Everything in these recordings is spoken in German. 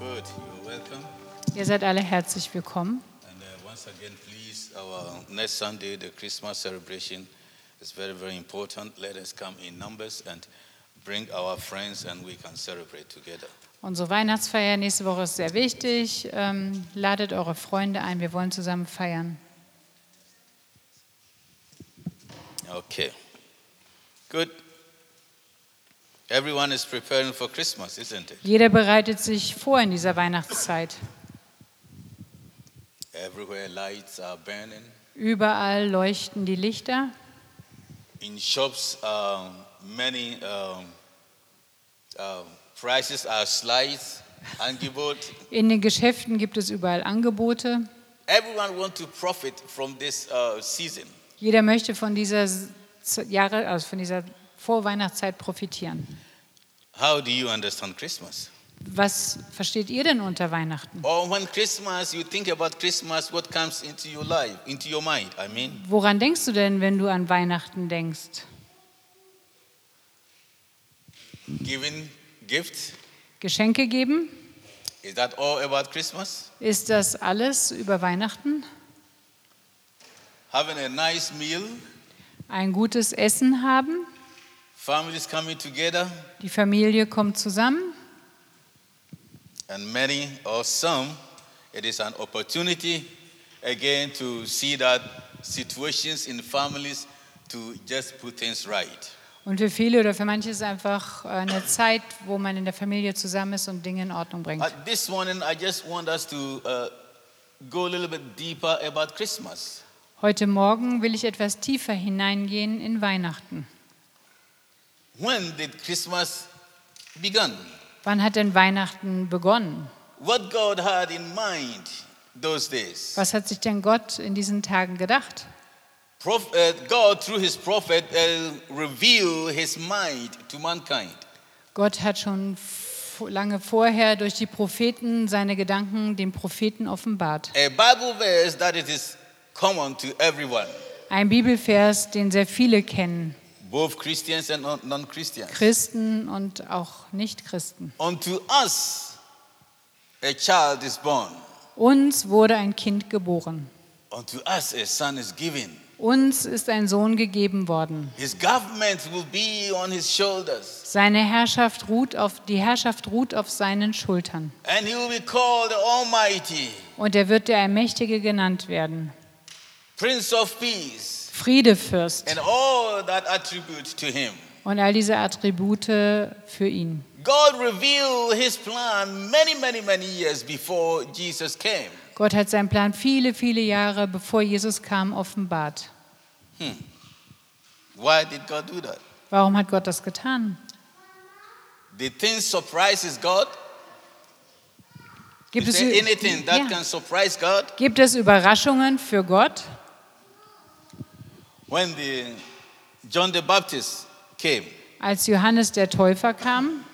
Good, you're welcome. Ihr seid alle herzlich willkommen. And uh, once again, please, our next Sunday, the Christmas celebration is very, very important. Let us come in numbers and bring our friends and we can celebrate together. Unsere Weihnachtsfeier nächste Woche ist sehr wichtig. Ähm, ladet eure Freunde ein, wir wollen zusammen feiern. Okay. Good. Everyone is preparing for Christmas, isn't it? Jeder bereitet sich vor in dieser Weihnachtszeit. Everywhere lights are burning. Überall leuchten die Lichter. In shops, um, many um, uh, prices are Angebot. In den Geschäften gibt es überall Angebote. Everyone want to profit from this uh, season. Jeder möchte von dieser Jahre, also von dieser Vorweihnachtszeit profitieren. How do you understand Christmas? Was versteht ihr denn unter Weihnachten? Or when Christmas, you think about Christmas, what comes into your life, into your mind? I mean, Woran denkst du denn, wenn du an Weihnachten denkst? giving gifts. Geschenke geben? Is that all about Christmas? Ist das alles über Weihnachten? Having a nice meal, Ein gutes Essen haben? Families coming together, Die Familie kommt zusammen? and many or some, it is an opportunity again to see that situations in families to just put things right. Und für viele oder für manche ist es einfach äh, eine Zeit, wo man in der Familie zusammen ist und Dinge in Ordnung bringt. Uh, this morning, I just want us to uh, go a little bit deeper about Christmas. Heute Morgen will ich etwas tiefer hineingehen in Weihnachten. When did Christmas begin? Wann hat denn Weihnachten begonnen? What God had in mind those days. Was hat sich denn Gott in diesen Tagen gedacht? Uh, God, through his prophet, uh, revealed his mind to mankind. Gott hat schon lange vorher durch die Propheten seine Gedanken den Propheten offenbart. A Bible verse that it is common to everyone, Ein Bibelvers, den sehr viele kennen, both Christians and non- non-Christians. Christen und auch Nichtchristen. Unto us a child is born. Uns wurde ein Kind geboren. Unto us a son is given. Uns ist ein Sohn gegeben worden. His government will be on his shoulders. Seine Herrschaft ruht auf, die Herrschaft ruht auf seinen Schultern. And he will be called Almighty, Und er wird der Allmächtige genannt werden. Prince of Peace, Friedefürst and all that attribute to him. und all diese Attribute für ihn. God revealed his plan many, many, many years before Jesus came. Gott hat seinen Plan viele, viele Jahre bevor Jesus kam offenbart. Why did God do that? Warum hat Gott das getan? Did things surprises God? Gibt Is es, anything that ja. can surprise God? Gibt es Überraschungen für Gott? When the John the Baptist came, Als Johannes der Täufer kam,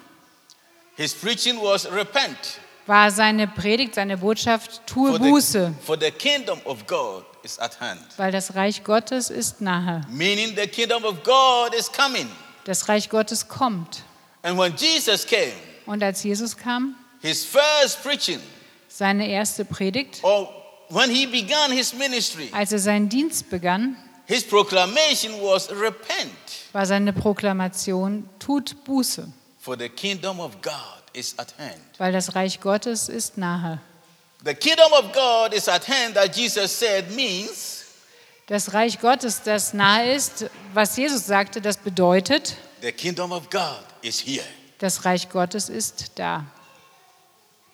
his preaching was repent. war seine Predigt, seine Botschaft, tue Buße, for the kingdom of God is at hand. weil das Reich Gottes ist nahe. Meaning the kingdom of God is coming. Das Reich Gottes kommt. And when Jesus came, Und als Jesus kam, his first preaching, seine erste Predigt, or when he began his ministry, als er seinen Dienst begann, his proclamation was repent. war seine Proklamation, tut Buße, For the kingdom of God is at hand. weil das Reich Gottes ist nahe. The kingdom of God is at hand that Jesus said means Das Reich Gottes, das nahe ist, was Jesus sagte, das bedeutet, the kingdom of God is here. das Reich Gottes ist da.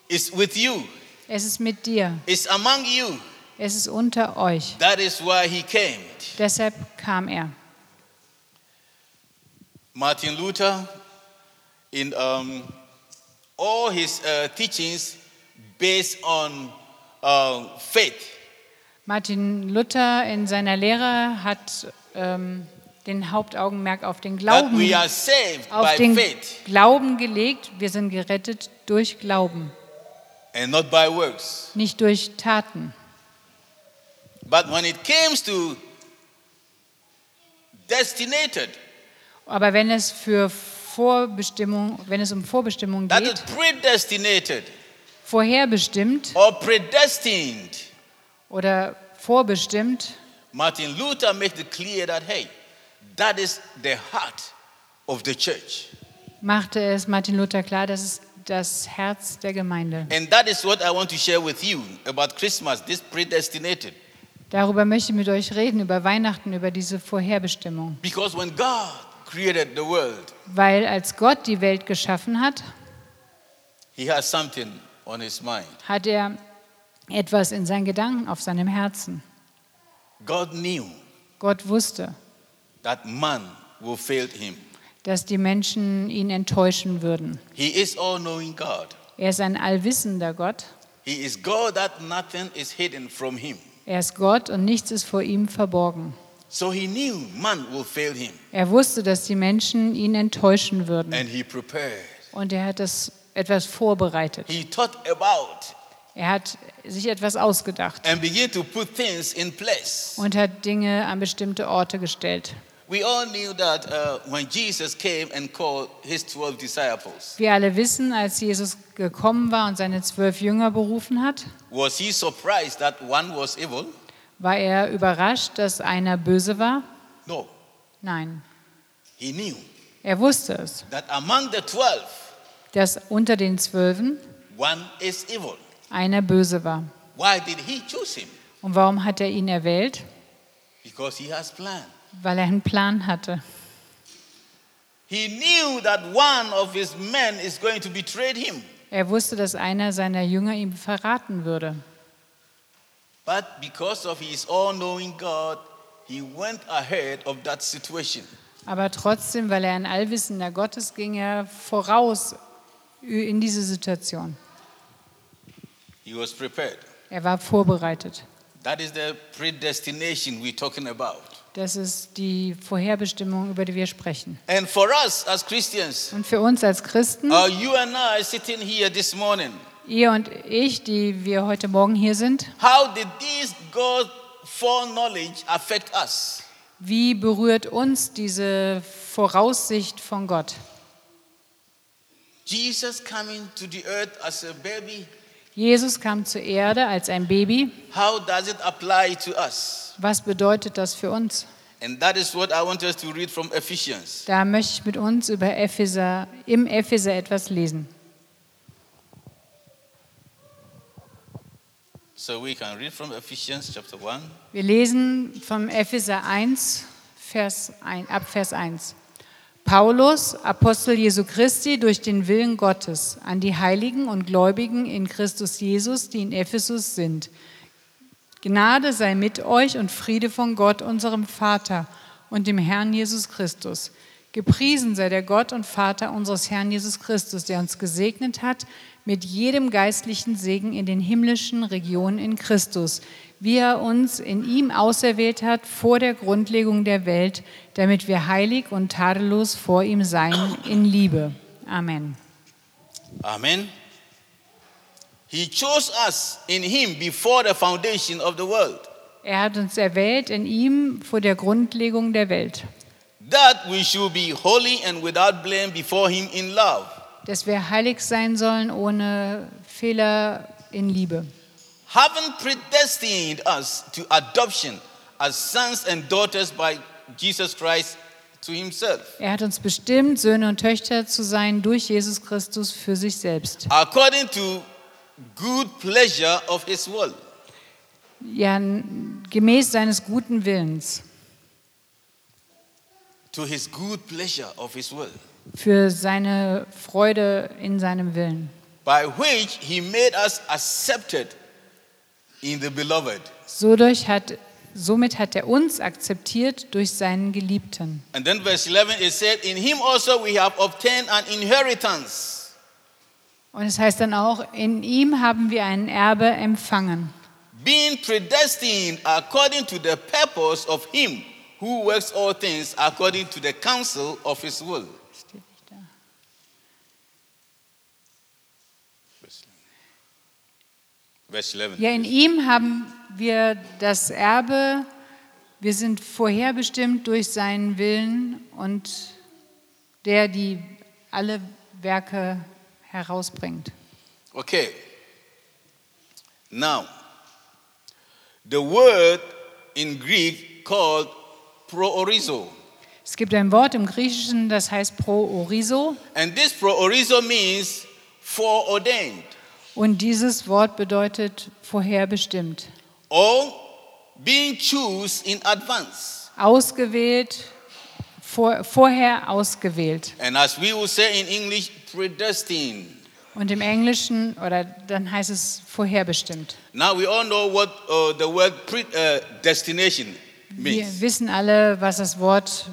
It's with you. Es ist mit dir. It's among you. Es ist unter euch. That is why he came. Deshalb kam er. Martin Luther, in um, all his uh, teachings based on uh, faith, Martin Luther in seiner Lehre hat ähm, den Hauptaugenmerk auf den Glauben, we are saved auf by den faith Glauben gelegt. Wir sind gerettet durch Glauben, and not by works. nicht durch Taten. But when it comes to destinated, Aber wenn es für Vorbestimmung, wenn es um Vorbestimmung that geht, is predestinated, vorherbestimmt or predestined. oder vorbestimmt, Martin Luther made it clear that, hey, that is the heart of the church. machte es Martin Luther klar, das ist das Herz der Gemeinde. And that is what I want to share with you about Christmas, this predestinated. Darüber möchte ich mit euch reden, über Weihnachten, über diese Vorherbestimmung. Because when God created the world, Weil als Gott die Welt geschaffen hat, He has something on His mind. hat er etwas in seinen Gedanken, auf seinem Herzen. God knew Gott wusste, that man will fail Him. dass die Menschen ihn enttäuschen würden. He is all knowing God. Er ist ein allwissender Gott. He is God that nothing is hidden from Him. Er ist Gott und nichts ist vor ihm verborgen. So He knew man will fail Him. Er wusste, dass die Menschen ihn enttäuschen würden. And He prepared. Und er hat das etwas vorbereitet. He thought about Er hat sich etwas ausgedacht and began to put things in place. und hat Dinge an bestimmte Orte gestellt. We all knew that uh, when Jesus came and called his 12 disciples, Wir alle wissen, als Jesus gekommen war und seine zwölf Jünger berufen hat, was he surprised that one was evil? war er überrascht, dass einer böse war? No. Nein, He knew er wusste es, that among the 12, dass unter den Zwölfen one is evil. einer böse war. Why did he choose him? Und warum hat er ihn erwählt? Because he has plan. Weil er einen Plan hatte. He knew that one of his men is going to betray him. Er wusste, dass einer seiner Jünger ihn verraten würde. But because of his all-knowing God, he went ahead of that situation. Aber trotzdem, weil er ein allwissender Gott ist, ging er voraus in diese Situation. He was prepared. Er war vorbereitet. That is the predestination we're talking about. Das ist die Vorherbestimmung, über die wir sprechen. And for us as Christians, Und für uns als Christen, uh, you and I sitting here this morning, ihr und ich, die wir heute Morgen hier sind, how did this God foreknowledge affect us? wie berührt uns diese Voraussicht von Gott? Jesus coming to the earth as a baby, Jesus kam zur Erde als ein Baby. how does it apply to us? Was bedeutet das für uns? And that is what I want us to read from Ephesians. Da möchte ich mit uns über Epheser, im Epheser etwas lesen. So we can read from Ephesians chapter 1. Wir lesen vom Epheser 1, Vers 1, ab Vers 1. Paulus, Apostel Jesu Christi, durch den Willen Gottes, an die Heiligen und Gläubigen in Christus Jesus, die in Ephesus sind. Gnade sei mit euch und Friede von Gott, unserem Vater und dem Herrn Jesus Christus. Gepriesen sei der Gott und Vater unseres Herrn Jesus Christus, der uns gesegnet hat mit jedem geistlichen Segen in den himmlischen Regionen in Christus, wie er uns in ihm auserwählt hat vor der Grundlegung der Welt, damit wir heilig und tadellos vor ihm seien in Liebe. Amen. Amen. He chose us in him before the foundation of the world, Er hat uns erwählt in ihm vor der Grundlegung der Welt, that we should be holy and without blame before him in love, dass wir heilig sein sollen ohne Fehler in Liebe. having predestined us to adoption as sons and daughters by Jesus Christ to himself, Er hat uns bestimmt, Söhne und Töchter zu sein durch Jesus Christus für sich selbst. according to good pleasure of his will, Ja, gemäß seines guten Willens, to his good pleasure of his will, für seine Freude in seinem Willen, by which he made us accepted in the beloved. so durch hat, somit hat er uns akzeptiert durch seinen Geliebten. And then verse 11 it said, In him also we have obtained an inheritance. Und es heißt dann auch, in ihm haben wir ein Erbe empfangen, being predestined according to the purpose of him who works all things according to the counsel of his will. Verse 11. Ja, in ihm haben wir das Erbe, wir sind vorherbestimmt durch seinen Willen und der die alle Werke herausbringt. Okay. Now, the word in Greek called proorizo. Es gibt ein Wort im Griechischen, das heißt proorizo. And this proorizo means foreordained Und dieses Wort bedeutet vorherbestimmt. or being choose in advance. Ausgewählt, vor, vorher ausgewählt. And as we will say in English, predestined. Und im Englischen, oder dann heißt es vorherbestimmt. Now we all know what uh, the word pre- uh, destination Wir wissen alle, was das Wort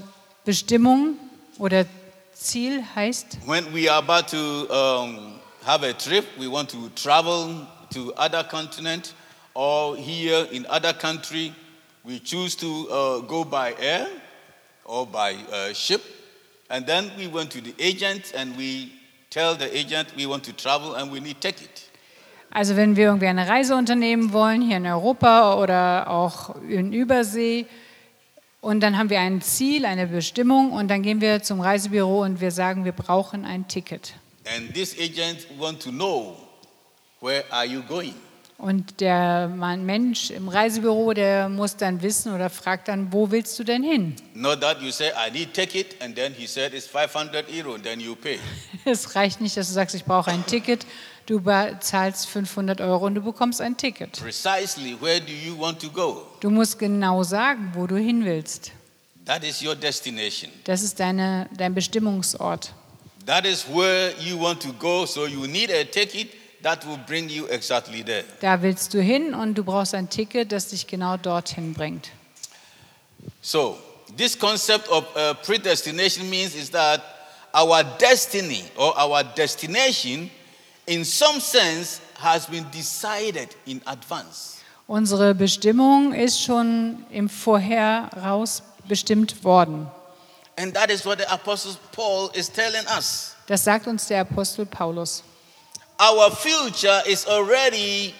Bestimmung oder Ziel heißt. When we are about to um, have a trip, we want to travel to other continent or here in other country, we choose to uh, go by air or by uh, ship, and then we went to the agent and we tell the agent we want to travel and we need ticket. Also wenn wir irgendwie eine Reise unternehmen wollen, hier in Europa oder auch in Übersee, und dann haben wir ein Ziel, eine Bestimmung, und dann gehen wir zum Reisebüro und wir sagen, wir brauchen ein Ticket. And this agent want to know where are you going? Und der Mann, Mensch im Reisebüro, der muss dann wissen oder fragt dann, wo willst du denn hin? Not that you say I need ticket and then he said it's 500 euro and then you pay. Es reicht nicht, dass du sagst, ich brauche ein Ticket, du zahlst 500 Euro und du bekommst ein Ticket. Precisely where do you want to go? Du musst genau sagen, wo du hin willst. That is your destination. Das ist deine, dein Bestimmungsort. That is where you want to go, so you need a ticket that will bring you exactly there. Da willst du hin und du brauchst ein Ticket, das dich genau dorthin bringt. So, this concept of uh, predestination means is that our destiny or our destination, in some sense, has been decided in advance. Unsere Bestimmung ist schon im Voraus bestimmt worden. And that is what the Apostle Paul is telling us. Das sagt uns der Apostel Paulus. Our future is already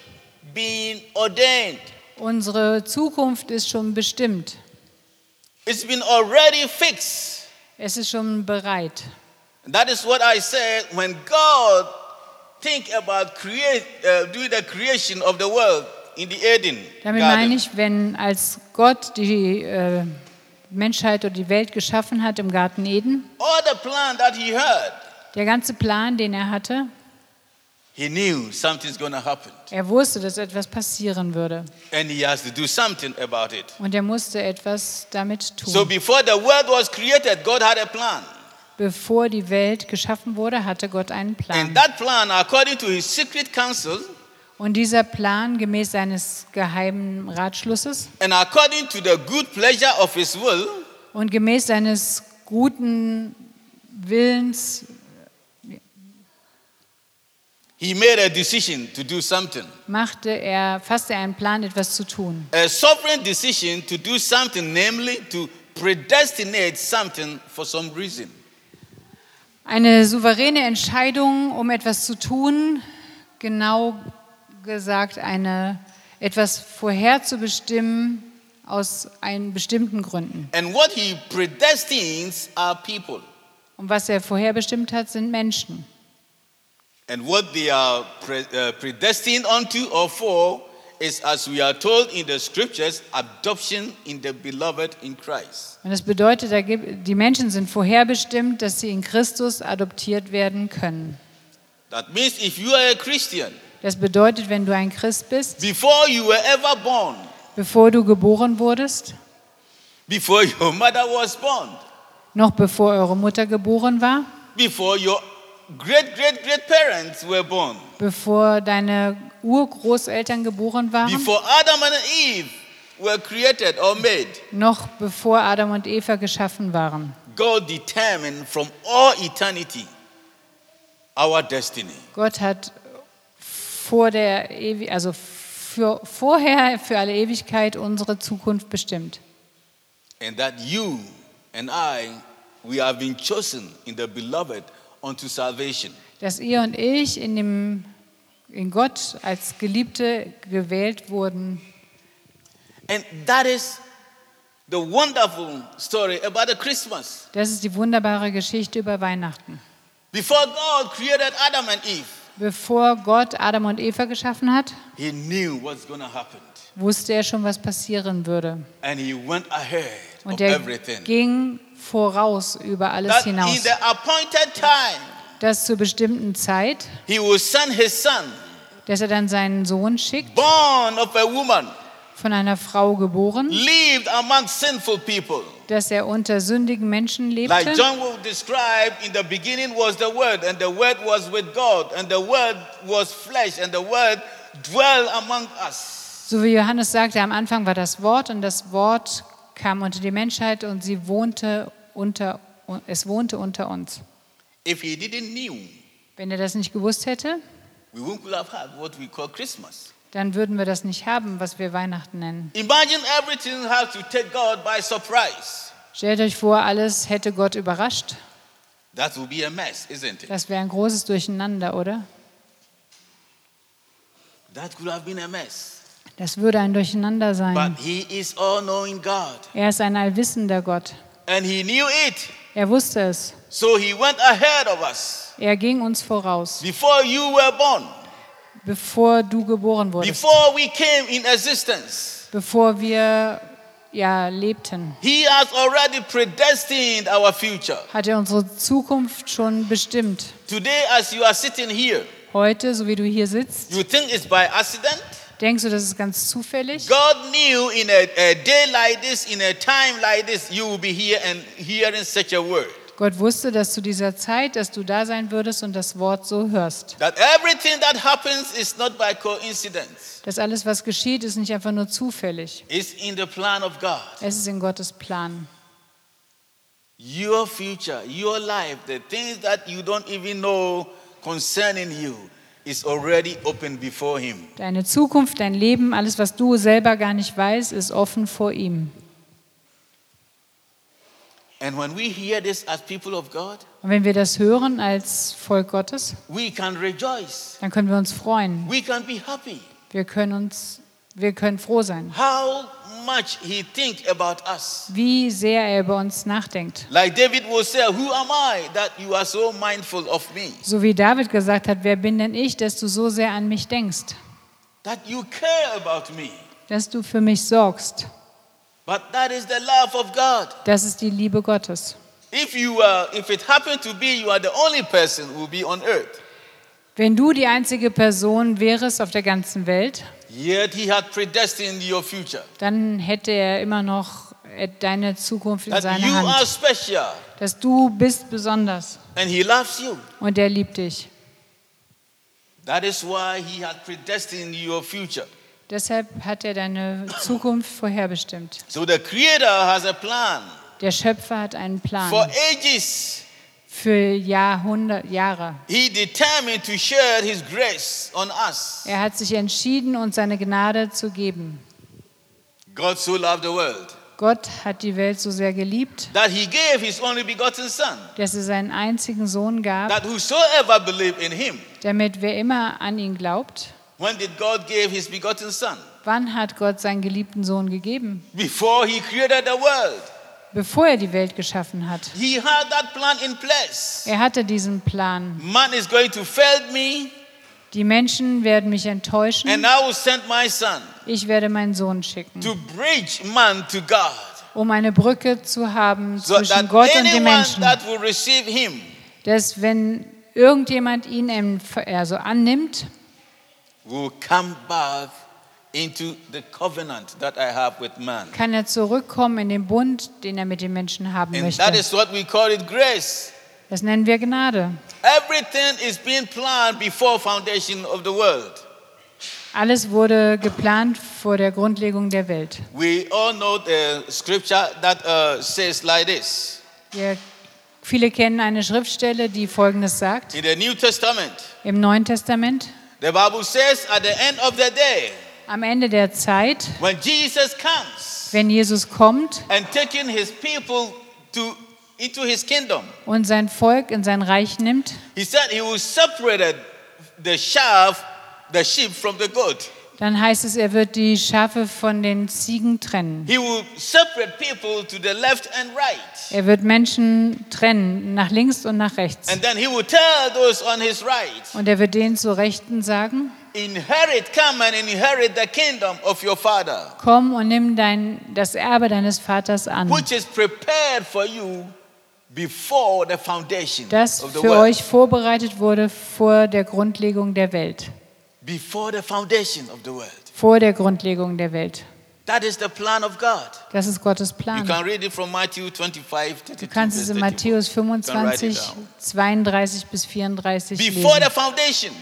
being ordained. Unsere Zukunft ist schon bestimmt. It's been already fixed. Es ist schon bereit. That is what I said when God think about create, uh, doing the creation of the world in the Eden Damit garden. meine ich, wenn als Gott die äh, Menschheit oder die Welt geschaffen hat im Garten Eden, All the plan that he had, der ganze Plan, den er hatte, he knew something's going to happen. er wusste, dass etwas passieren würde. And he has to do something about it. Und er musste etwas damit tun. So before the world was created, God had a plan. Bevor die Welt geschaffen wurde, hatte Gott einen Plan. And that plan, according to his secret counsel, Und dieser Plan gemäß seines geheimen Ratschlusses and according to the good pleasure of his will, und gemäß seines guten Willens he made a decision to do something. machte er, fasste er einen Plan, etwas zu tun. A sovereign decision to do something, namely to predestinate something for some reason. Eine souveräne Entscheidung, um etwas zu tun, genau gesagt eine, etwas vorherzubestimmen aus einen bestimmten Gründen. And what he predestines are people. Und was er vorherbestimmt hat, sind Menschen. And what they are uh, predestined unto or for is, as we are told in the scriptures, adoption in the beloved in Christ. Und das bedeutet, die Menschen sind vorherbestimmt, dass sie in Christus adoptiert werden können. That means if you are a Christian, Das bedeutet, wenn du ein Christ bist, before you were ever born, bevor du geboren wurdest, before your mother was born, noch bevor eure Mutter geboren war, before your great great great parents were born, bevor deine Urgroßeltern geboren waren, before Adam and Eve were created or made, noch bevor Adam und Eva geschaffen waren. God determined from all eternity our destiny. Gott hat vor der Ewi also für, vorher für alle Ewigkeit unsere Zukunft bestimmt. And that you and I, we have been chosen in the beloved unto salvation. Dass ihr und ich in, dem, in Gott als Geliebte gewählt wurden. And that is the wonderful story about the Christmas. Das ist die wunderbare Geschichte über Weihnachten. Before God created Adam and Eve, Bevor Gott Adam und Eva geschaffen hat, he knew what's to happen. wusste er schon, was passieren würde. And he went ahead of Und er everything. ging voraus über alles hinaus. the appointed time, Dass zur bestimmten Zeit, dass er dann seinen Sohn schickt, born of a woman, von einer Frau geboren, lived among sinful people. dass er unter sündigen Menschen Like lebte. John will describe, in the beginning was the Word, and the Word was with God, and the Word was flesh, and the Word dwelt among us. So wie Johannes sagte, am Anfang war das Wort und das Wort kam unter die Menschheit und sie wohnte unter, es wohnte unter uns. If he didn't knew, Wenn er das nicht gewusst hätte, we wouldn't have had what we call Christmas. dann würden wir das nicht haben, was wir Weihnachten nennen. Imagine everything has to take God by surprise. Stellt euch vor, alles hätte Gott überrascht. That would be a mess, isn't it? Das wäre ein großes Durcheinander, oder? That could have been a mess. Das würde ein Durcheinander sein. But he is Er ist ein allwissender Gott. and he knew it. Er wusste es. So he went ahead of us. Er ging uns voraus, Before you were born, bevor du geboren wurdest, before we came in existence, bevor wir ja lebten. he has already predestined our future. Hat er unsere Zukunft schon bestimmt. Today, as you are sitting here, Heute, so wie du hier sitzt, you think it's by accident? Denkst du, das ist ganz zufällig? God knew in a, a day like this, in a time like this, you will be here and hearing such a word. Gott wusste, dass zu dieser Zeit, dass du da sein würdest und das Wort so hörst. That everything that happens is not by coincidence, Dass alles, was geschieht, ist nicht einfach nur zufällig. it's in the plan of God. Es ist in Gottes Plan. Your future, your life, the things that you don't even know concerning you, is already open before Him. Deine Zukunft, dein Leben, alles, was du selber gar nicht weißt, ist offen vor ihm. And when we hear this as people of God, Und wenn wir das hören als Volk Gottes, we can rejoice. dann können wir uns freuen. We can be happy. Wir können uns, wir können froh sein, How much He think about us. wie sehr er über uns nachdenkt. Like David will say, Who am I that you are so mindful of me? So wie David gesagt hat, wer bin denn ich, dass du so sehr an mich denkst, That you care about me. dass du für mich sorgst. But that is the love of God. Das ist die Liebe Gottes. If you are, if it happened to be you are the only person who will be on earth, Wenn du die einzige Person wärst auf der ganzen Welt, yet He had predestined your future. dann hätte er immer noch äh, deine Zukunft in That seiner you are Hand. special Dass du bist besonders and He loves you. und er liebt dich. That is why He had predestined your future. Deshalb hat er deine Zukunft vorherbestimmt. So the Creator has a plan Der Schöpfer hat einen for Plan ages. Für Jahrhundert, Jahre. He determined to share His grace on us. Er hat sich entschieden, uns seine Gnade zu geben. God so loved the world Gott hat die Welt so sehr geliebt, that He gave His only begotten Son, dass er seinen einzigen Sohn gab, that whosoever believe in Him. damit wer immer an ihn glaubt. When did God give His begotten Son? Wann hat Gott seinen geliebten Sohn gegeben? Bevor er die Welt geschaffen hat. He had that plan in place. Er hatte diesen Plan. Man is going to fail me, Die Menschen werden mich enttäuschen. and I will send my Son Ich werde meinen Sohn schicken, um eine Brücke zu haben So zwischen Gott und den Menschen. that will receive Him Dass wenn irgendjemand ihn also annimmt, will come back kann er zurückkommen in den Bund, den er mit den Menschen haben And möchte. that is what we call it grace. Das nennen wir Gnade. Everything is being planned before foundation of the world. Alles wurde geplant vor der Grundlegung der Welt. We all know the scripture that uh, says like this. Wir, viele kennen eine Schriftstelle, die Folgendes sagt. In the New Testament, Im Neuen Testament, the Bible says at the end of the day, am Ende der Zeit, when Jesus comes wenn Jesus kommt and taking his people to into his kingdom, und sein Volk in sein Reich nimmt, he said he will separate the shaft, the sheep from the goat. Dann heißt es, er wird die Schafe von den Ziegen trennen. Right. Er wird Menschen trennen, nach links und nach rechts. And then he will tell those on his right, Und er wird denen zur Rechten sagen, inherit, come and inherit the kingdom of your father, komm und nimm dein, das Erbe deines Vaters an, which is prepared for you before the foundation das of the für world. euch vorbereitet wurde vor der Grundlegung der Welt. Before the foundation of the world. Vor der Grundlegung der Welt. That is the plan of God. Das ist Gottes You Plan. can read it from Matthew 25, 32, Du kannst es in verse 34. Matthäus You can write it 25, down. 32 bis 34 Before the lesen. foundation,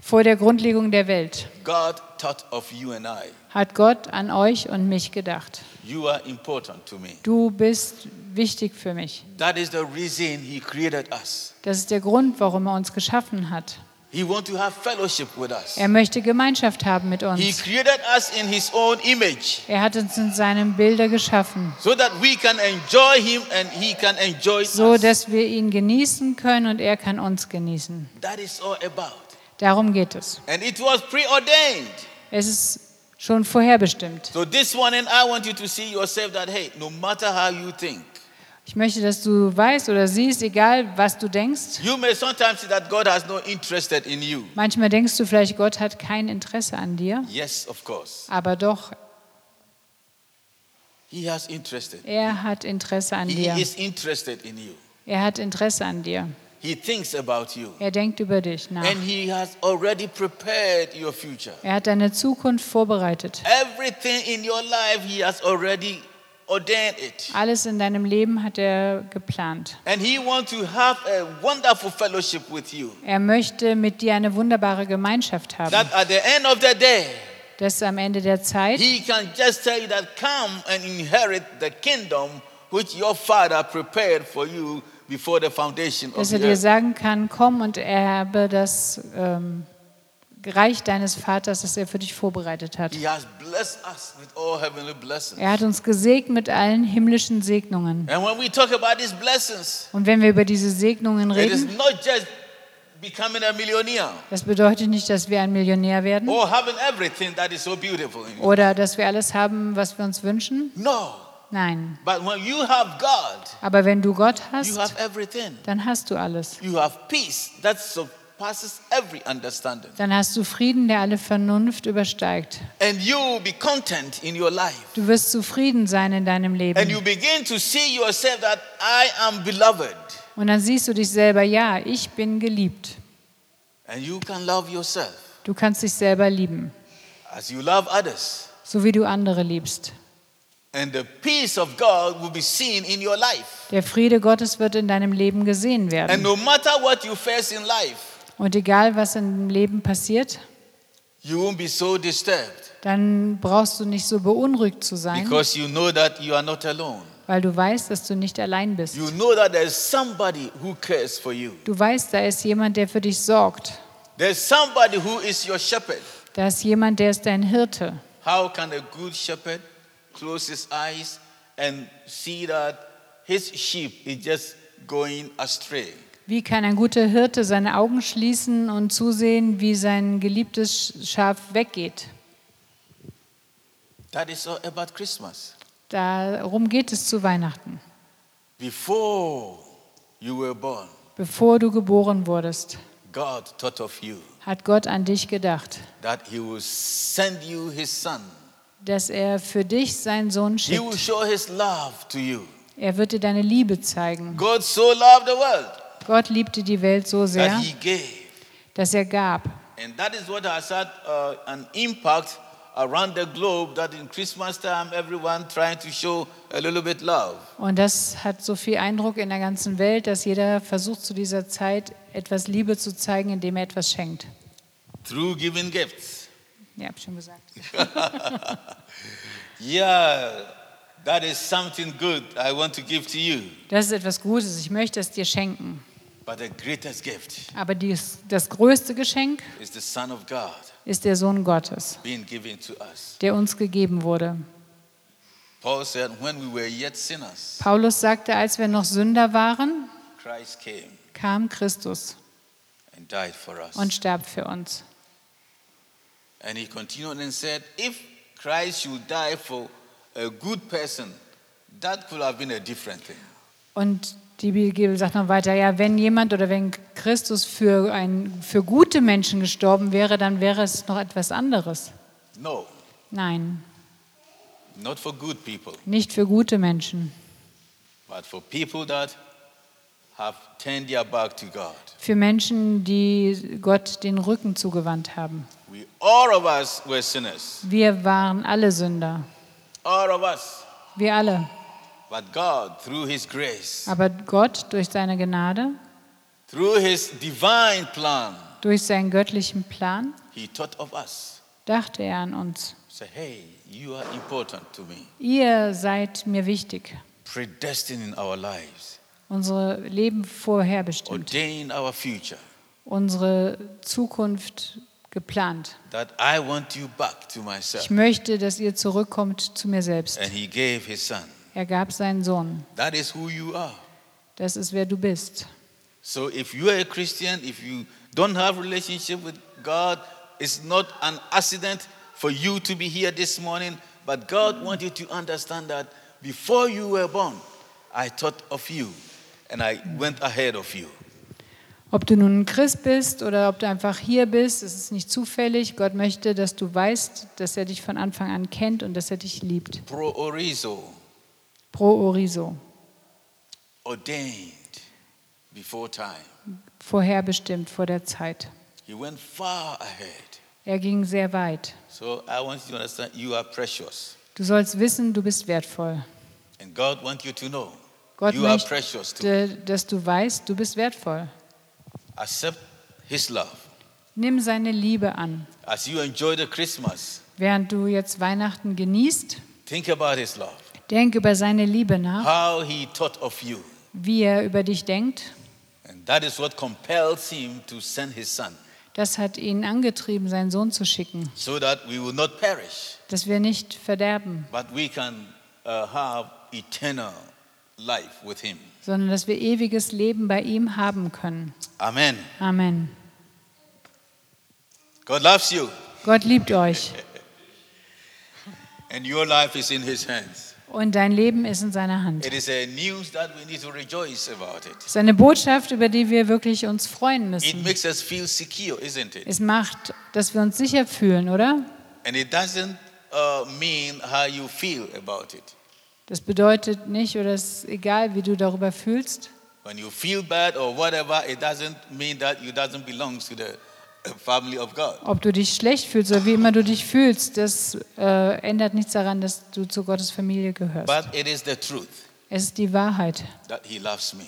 Vor der Grundlegung der Welt God thought of you and I. hat Gott an euch und mich gedacht. You are important to me. Du bist wichtig für mich. Das ist der Grund, warum er uns geschaffen hat. He wants to have fellowship with us. Er möchte Gemeinschaft haben mit He uns. created us in His own image Er hat uns in seinem Bilder geschaffen, so that we can enjoy Him and He can enjoy so us. dass wir ihn genießen können und er kann uns genießen. That is all about. Darum geht es. And it was preordained. Es ist schon vorherbestimmt. So this morning, I want you to see yourself that, hey, no matter how you think, Ich möchte, dass du weißt oder siehst, egal was du denkst, you may sometimes see that God has no interest in you. manchmal denkst du vielleicht, Gott hat kein Interesse an dir, Yes, of course. aber doch, He has interest. er hat Interesse an He dir. is interested in you. Er hat Interesse an dir. He thinks about you. Er denkt über dich nach. And he has already prepared your future. Er hat deine Zukunft vorbereitet. Everything in your life, he has already ordained it. Alles in deinem Leben hat er geplant. And he wants to have a wonderful fellowship with you. Er möchte mit dir eine wunderbare Gemeinschaft haben, That at the end of the day, dass am Ende der Zeit he can just tell you that come and inherit the kingdom which your father prepared for you before the foundation of dass the er dir sagen kann, komm und erbe das ähm, Reich deines Vaters, das er für dich vorbereitet hat. He has blessed us with all heavenly blessings. Er hat uns gesegnet mit allen himmlischen Segnungen. And when we talk about these blessings, Und wenn wir über diese Segnungen it is reden, not just becoming a millionaire das bedeutet nicht, dass wir ein Millionär werden or having everything that is so beautiful in you. oder dass wir alles haben, was wir uns wünschen. No. Nein. But when you have God, Aber wenn du Gott you hast, have everything. dann hast du alles. You have peace that surpasses every understanding. Dann hast du Frieden, der alle Vernunft übersteigt. And you will be content in your life. Du wirst zufrieden sein in deinem And Leben. you begin to see yourself that I am beloved. Und dann siehst du dich selber, ja, ich bin geliebt. And you can love yourself Du kannst dich selber lieben, as you love others. so wie du andere liebst. Der Friede Gottes wird in deinem Leben gesehen And werden. no matter what you face in life, Und egal, was im Leben passiert, you won't be so disturbed dann brauchst du nicht so beunruhigt zu sein, because you know that you are not alone. weil du weißt, dass du nicht allein bist. You know that there's somebody who cares for you. Du weißt, da ist jemand, der für dich sorgt. There's somebody who is your shepherd. Da ist jemand, der ist dein Hirte. How can a good shepherd close his eyes and see that his sheep is just going astray? Wie kann ein guter Hirte seine Augen schließen und zusehen, wie sein geliebtes Schaf weggeht? That is all about Christmas. Darum geht es zu Weihnachten. Before you were born, Bevor du geboren wurdest, God thought of you, hat Gott an dich gedacht, that He will send you His Son. Dass er für dich seinen Sohn schickt. Er wird dir deine Liebe zeigen. So Gott liebte die Welt so sehr, that He gave. dass er gab. And that is what has had uh, an impact around the globe that in Christmas time everyone trying to show a little bit love. Und das hat so viel Eindruck in der ganzen Welt, dass jeder versucht zu dieser Zeit etwas Liebe zu zeigen, indem er etwas schenkt. through giving gifts. Ja, hab schon gesagt. Yeah, that is something good I want to give to you. Das ist etwas Gutes. Ich möchte es dir schenken. But the greatest gift Aber dies, das größte Geschenk is the Son of God ist der Sohn Gottes, being given to us. der uns gegeben wurde. Paul said, when we were yet sinners, Paulus sagte, als wir noch Sünder waren, Christ came kam Christus and died for us. und starb für uns. And he continued and said, If Christ should die for a good person, that could have been a different thing. Und die Bibel sagt noch weiter, ja, wenn jemand oder wenn Christus für, ein, für gute Menschen gestorben wäre, dann wäre es noch etwas anderes. No, Nein, not for good people, nicht für gute Menschen, but for people that have turned their back to God. für Menschen, die Gott den Rücken zugewandt haben. We all of us were sinners. Wir waren alle Sünder, All of us. wir alle. But God, through His grace, Aber Gott durch seine Gnade, through His divine plan, durch seinen göttlichen Plan, He thought of us. dachte er an uns. Say, hey, you are important to me. Ihr seid mir wichtig, Predestined in our lives, unsere Leben vorherbestimmt, ordained our future. unsere Zukunft geplant. That I want you back to myself. Ich möchte, dass ihr zurückkommt zu mir selbst. And He gave His Son. Er gab seinen Sohn. That is who you are. Das ist wer du bist. So if you are a Christian, if you don't have relationship with God, it's not an accident for you to be here this morning, but God wants you to understand that before you were born, I thought of you and I went ahead of you. Ob du nun ein Christ bist oder ob du einfach hier bist, es ist nicht zufällig. Gott möchte, dass du weißt, dass er dich von Anfang an kennt und dass er dich liebt. Pro orizo, Pro Oriso, ordained before time. vorherbestimmt vor der Zeit. He went far ahead. Er ging sehr weit. So I want you to understand you are precious. Du sollst wissen, du bist wertvoll. And God wants you to know Gott you are precious too. möchte, dass du weißt, du bist wertvoll. Accept His love. Nimm seine Liebe an. As you enjoy the Christmas, Während du jetzt Weihnachten genießt, think about His love. denk über seine Liebe nach, how he thought of you. wie er über dich denkt. And that is what compels him to send his son, Das hat ihn angetrieben, seinen Sohn zu schicken, so that we will not perish, dass wir nicht verderben, but we can uh, have eternal life with him. sondern dass wir ewiges Leben bei ihm haben können. Amen. Amen. God loves you, Gott liebt euch and your life is in his hands. und dein Leben ist in seiner Hand. It is a news that we need to rejoice about it. Es ist eine Botschaft, über die wir wirklich uns freuen It müssen. makes us feel secure, isn't it? Es macht, dass wir uns sicher fühlen, oder? And it doesn't uh, mean how you feel about it. Das bedeutet nicht, oder es ist egal, wie du darüber fühlst. When you feel bad or whatever, it doesn't mean that you doesn't belong to the uh, family of God. Ob du dich schlecht fühlst oder wie immer du dich fühlst, das äh, ändert nichts daran, dass du zu Gottes Familie gehörst. But it is the truth Es ist die Wahrheit. that he loves me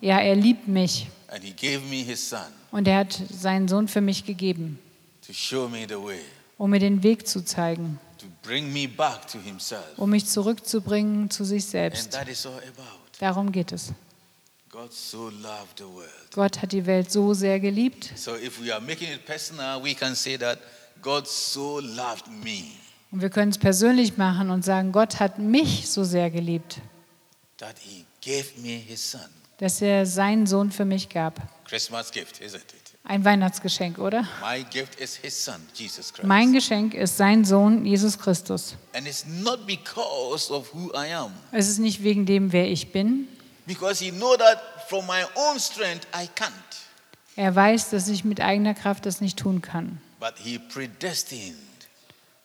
Ja, er liebt mich and he gave me his son und er hat seinen Sohn für mich gegeben, to show me the way, um mir den Weg zu zeigen, to bring me back to himself. um mich zurückzubringen zu sich selbst. Darum geht es. God so loved the world. Gott hat die Welt so sehr geliebt. So if we are making it personal, we can say that God so loved me Und wir können es persönlich machen und sagen, Gott hat mich so sehr geliebt, dass er seinen Sohn für mich gab. Christmas gift, isn't it? Ein Weihnachtsgeschenk, oder? My gift is his son, Jesus Christ. Mein Geschenk ist sein Sohn, Jesus Christus. and it's not because of who I am, Es ist nicht wegen dem, wer ich bin. because he know that from my own strength I can't. Er weiß, dass ich mit eigener Kraft das nicht tun kann. But he predestined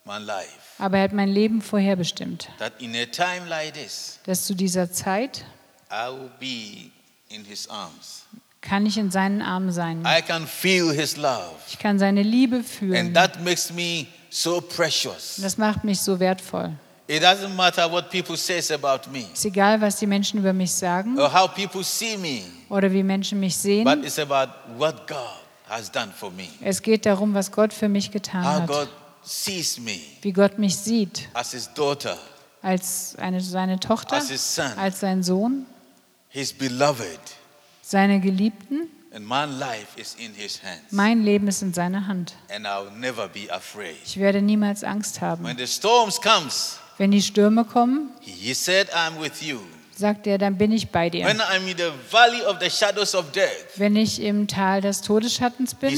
my life Aber er hat mein Leben vorherbestimmt, that in a time like this, dass zu dieser Zeit I will be in his arms. Kann ich in seinen Armen sein. I can feel his love. Ich kann seine Liebe fühlen. And that makes me so precious. Das macht mich so wertvoll. It doesn't matter what people says about me Es ist egal, was die Menschen über mich sagen or how people see me, oder wie Menschen mich but sehen. it's about what God has done for me. Es geht darum, was Gott für mich getan How hat. God sees me Wie Gott mich sieht. as his daughter, Als eine, seine Tochter, as his son, als sein Sohn, his beloved. Seine Geliebten. And my life is in his hands. Mein Leben ist in seiner Hand. And I'll never be afraid. Ich werde niemals Angst haben. When the storms comes, Wenn die Stürme kommen, sagt er, dann bin ich bei dir. Wenn ich im Tal des Todesschattens bin,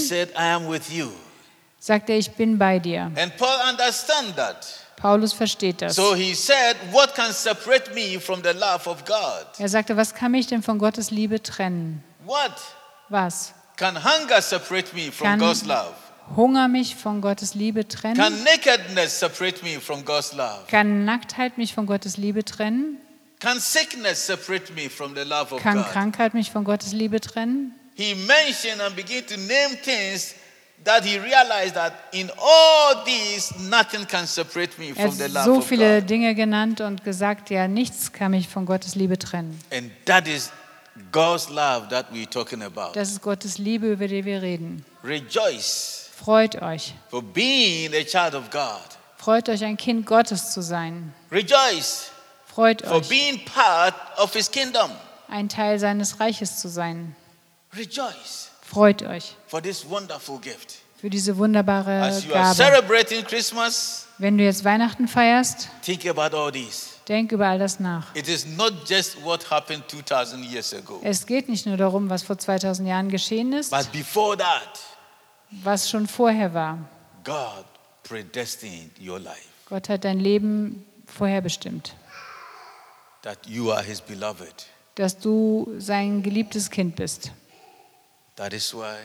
sagt er, ich bin bei dir. And Paul understand that. Paulus versteht das. So he said, What can separate me from the love of God? Er sagte, was kann mich denn von Gottes Liebe trennen? What Was? can hunger separate me from Kann God's love? Hunger mich von Gottes Liebe trennen? Can nakedness separate me from God's love? Kann Nacktheit mich von Gottes Liebe trennen? Can sickness separate me from the love of Kann God? Krankheit mich von Gottes Liebe trennen? He mentioned and began to name things that he realized that in all these, nothing can separate me from the hat love so of viele God. Dinge genannt und gesagt, ja, nichts kann mich von Gottes Liebe trennen. And that is God's love that we're talking about. Das ist Gottes Liebe, über die wir reden. Rejoice Freut euch. for being a child of God. Freut euch, ein Kind Gottes zu sein. Rejoice Freut for euch, being part of his kingdom. ein Teil seines Reiches zu sein. Rejoice Freut euch für diese wunderbare Gabe. Wenn du jetzt Weihnachten feierst, denk über all das nach. It is not just what happened 2,000 years ago, Es geht nicht nur darum, was vor 2000 Jahren geschehen ist, was schon vorher war. Gott hat dein Leben vorherbestimmt, dass du sein geliebtes Kind bist. That is why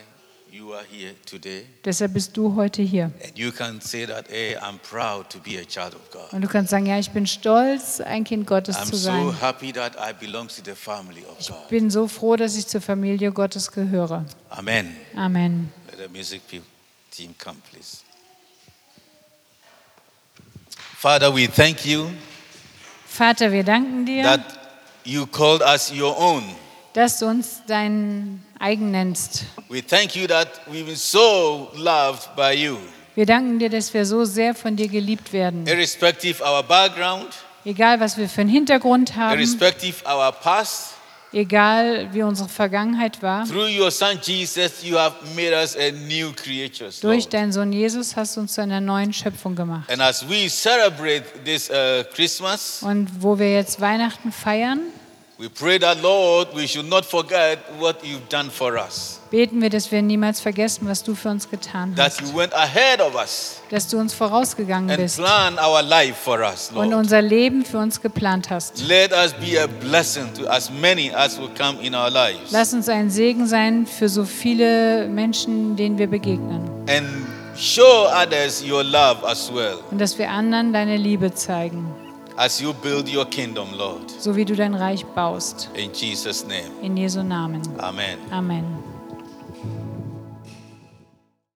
you are here today. Deshalb bist du heute hier. And you can say that, hey, I'm proud to be a child of God. Und du kannst sagen, ja, ich bin stolz, ein Kind Gottes I'm zu so sein. happy that I belong to the family of Ich God. bin so froh, dass ich zur Familie Gottes gehöre. Amen. Amen. Let the music team come, please. Father, we thank you Vater, wir danken dir, that you called us your own. dass du uns dein eigen nennst. We thank you that we've been so loved by you, Wir danken dir, dass wir so sehr von dir geliebt werden. irrespective our background, Egal, was wir für einen Hintergrund haben, irrespective our past. egal, wie unsere Vergangenheit war, Through your son Jesus, you have made us a new creature. durch deinen Sohn Jesus hast du uns zu einer neuen Schöpfung gemacht. And as we celebrate this uh, Christmas, Und wo wir jetzt Weihnachten feiern, we pray that, Lord, we should not forget what you've done for us. beten wir, dass wir niemals vergessen, was du für uns getan That hast. you went ahead of us Dass du uns vorausgegangen bist und unser Leben für uns geplant hast. Let us be a blessing to as many as will come in our lives. Lass uns ein Segen sein für so viele Menschen, denen wir begegnen. And show others your love as well Und dass wir anderen deine Liebe zeigen, as you build your kingdom, Lord. so wie du dein Reich baust. In Jesus' name, In Jesu Namen. amen. Amen.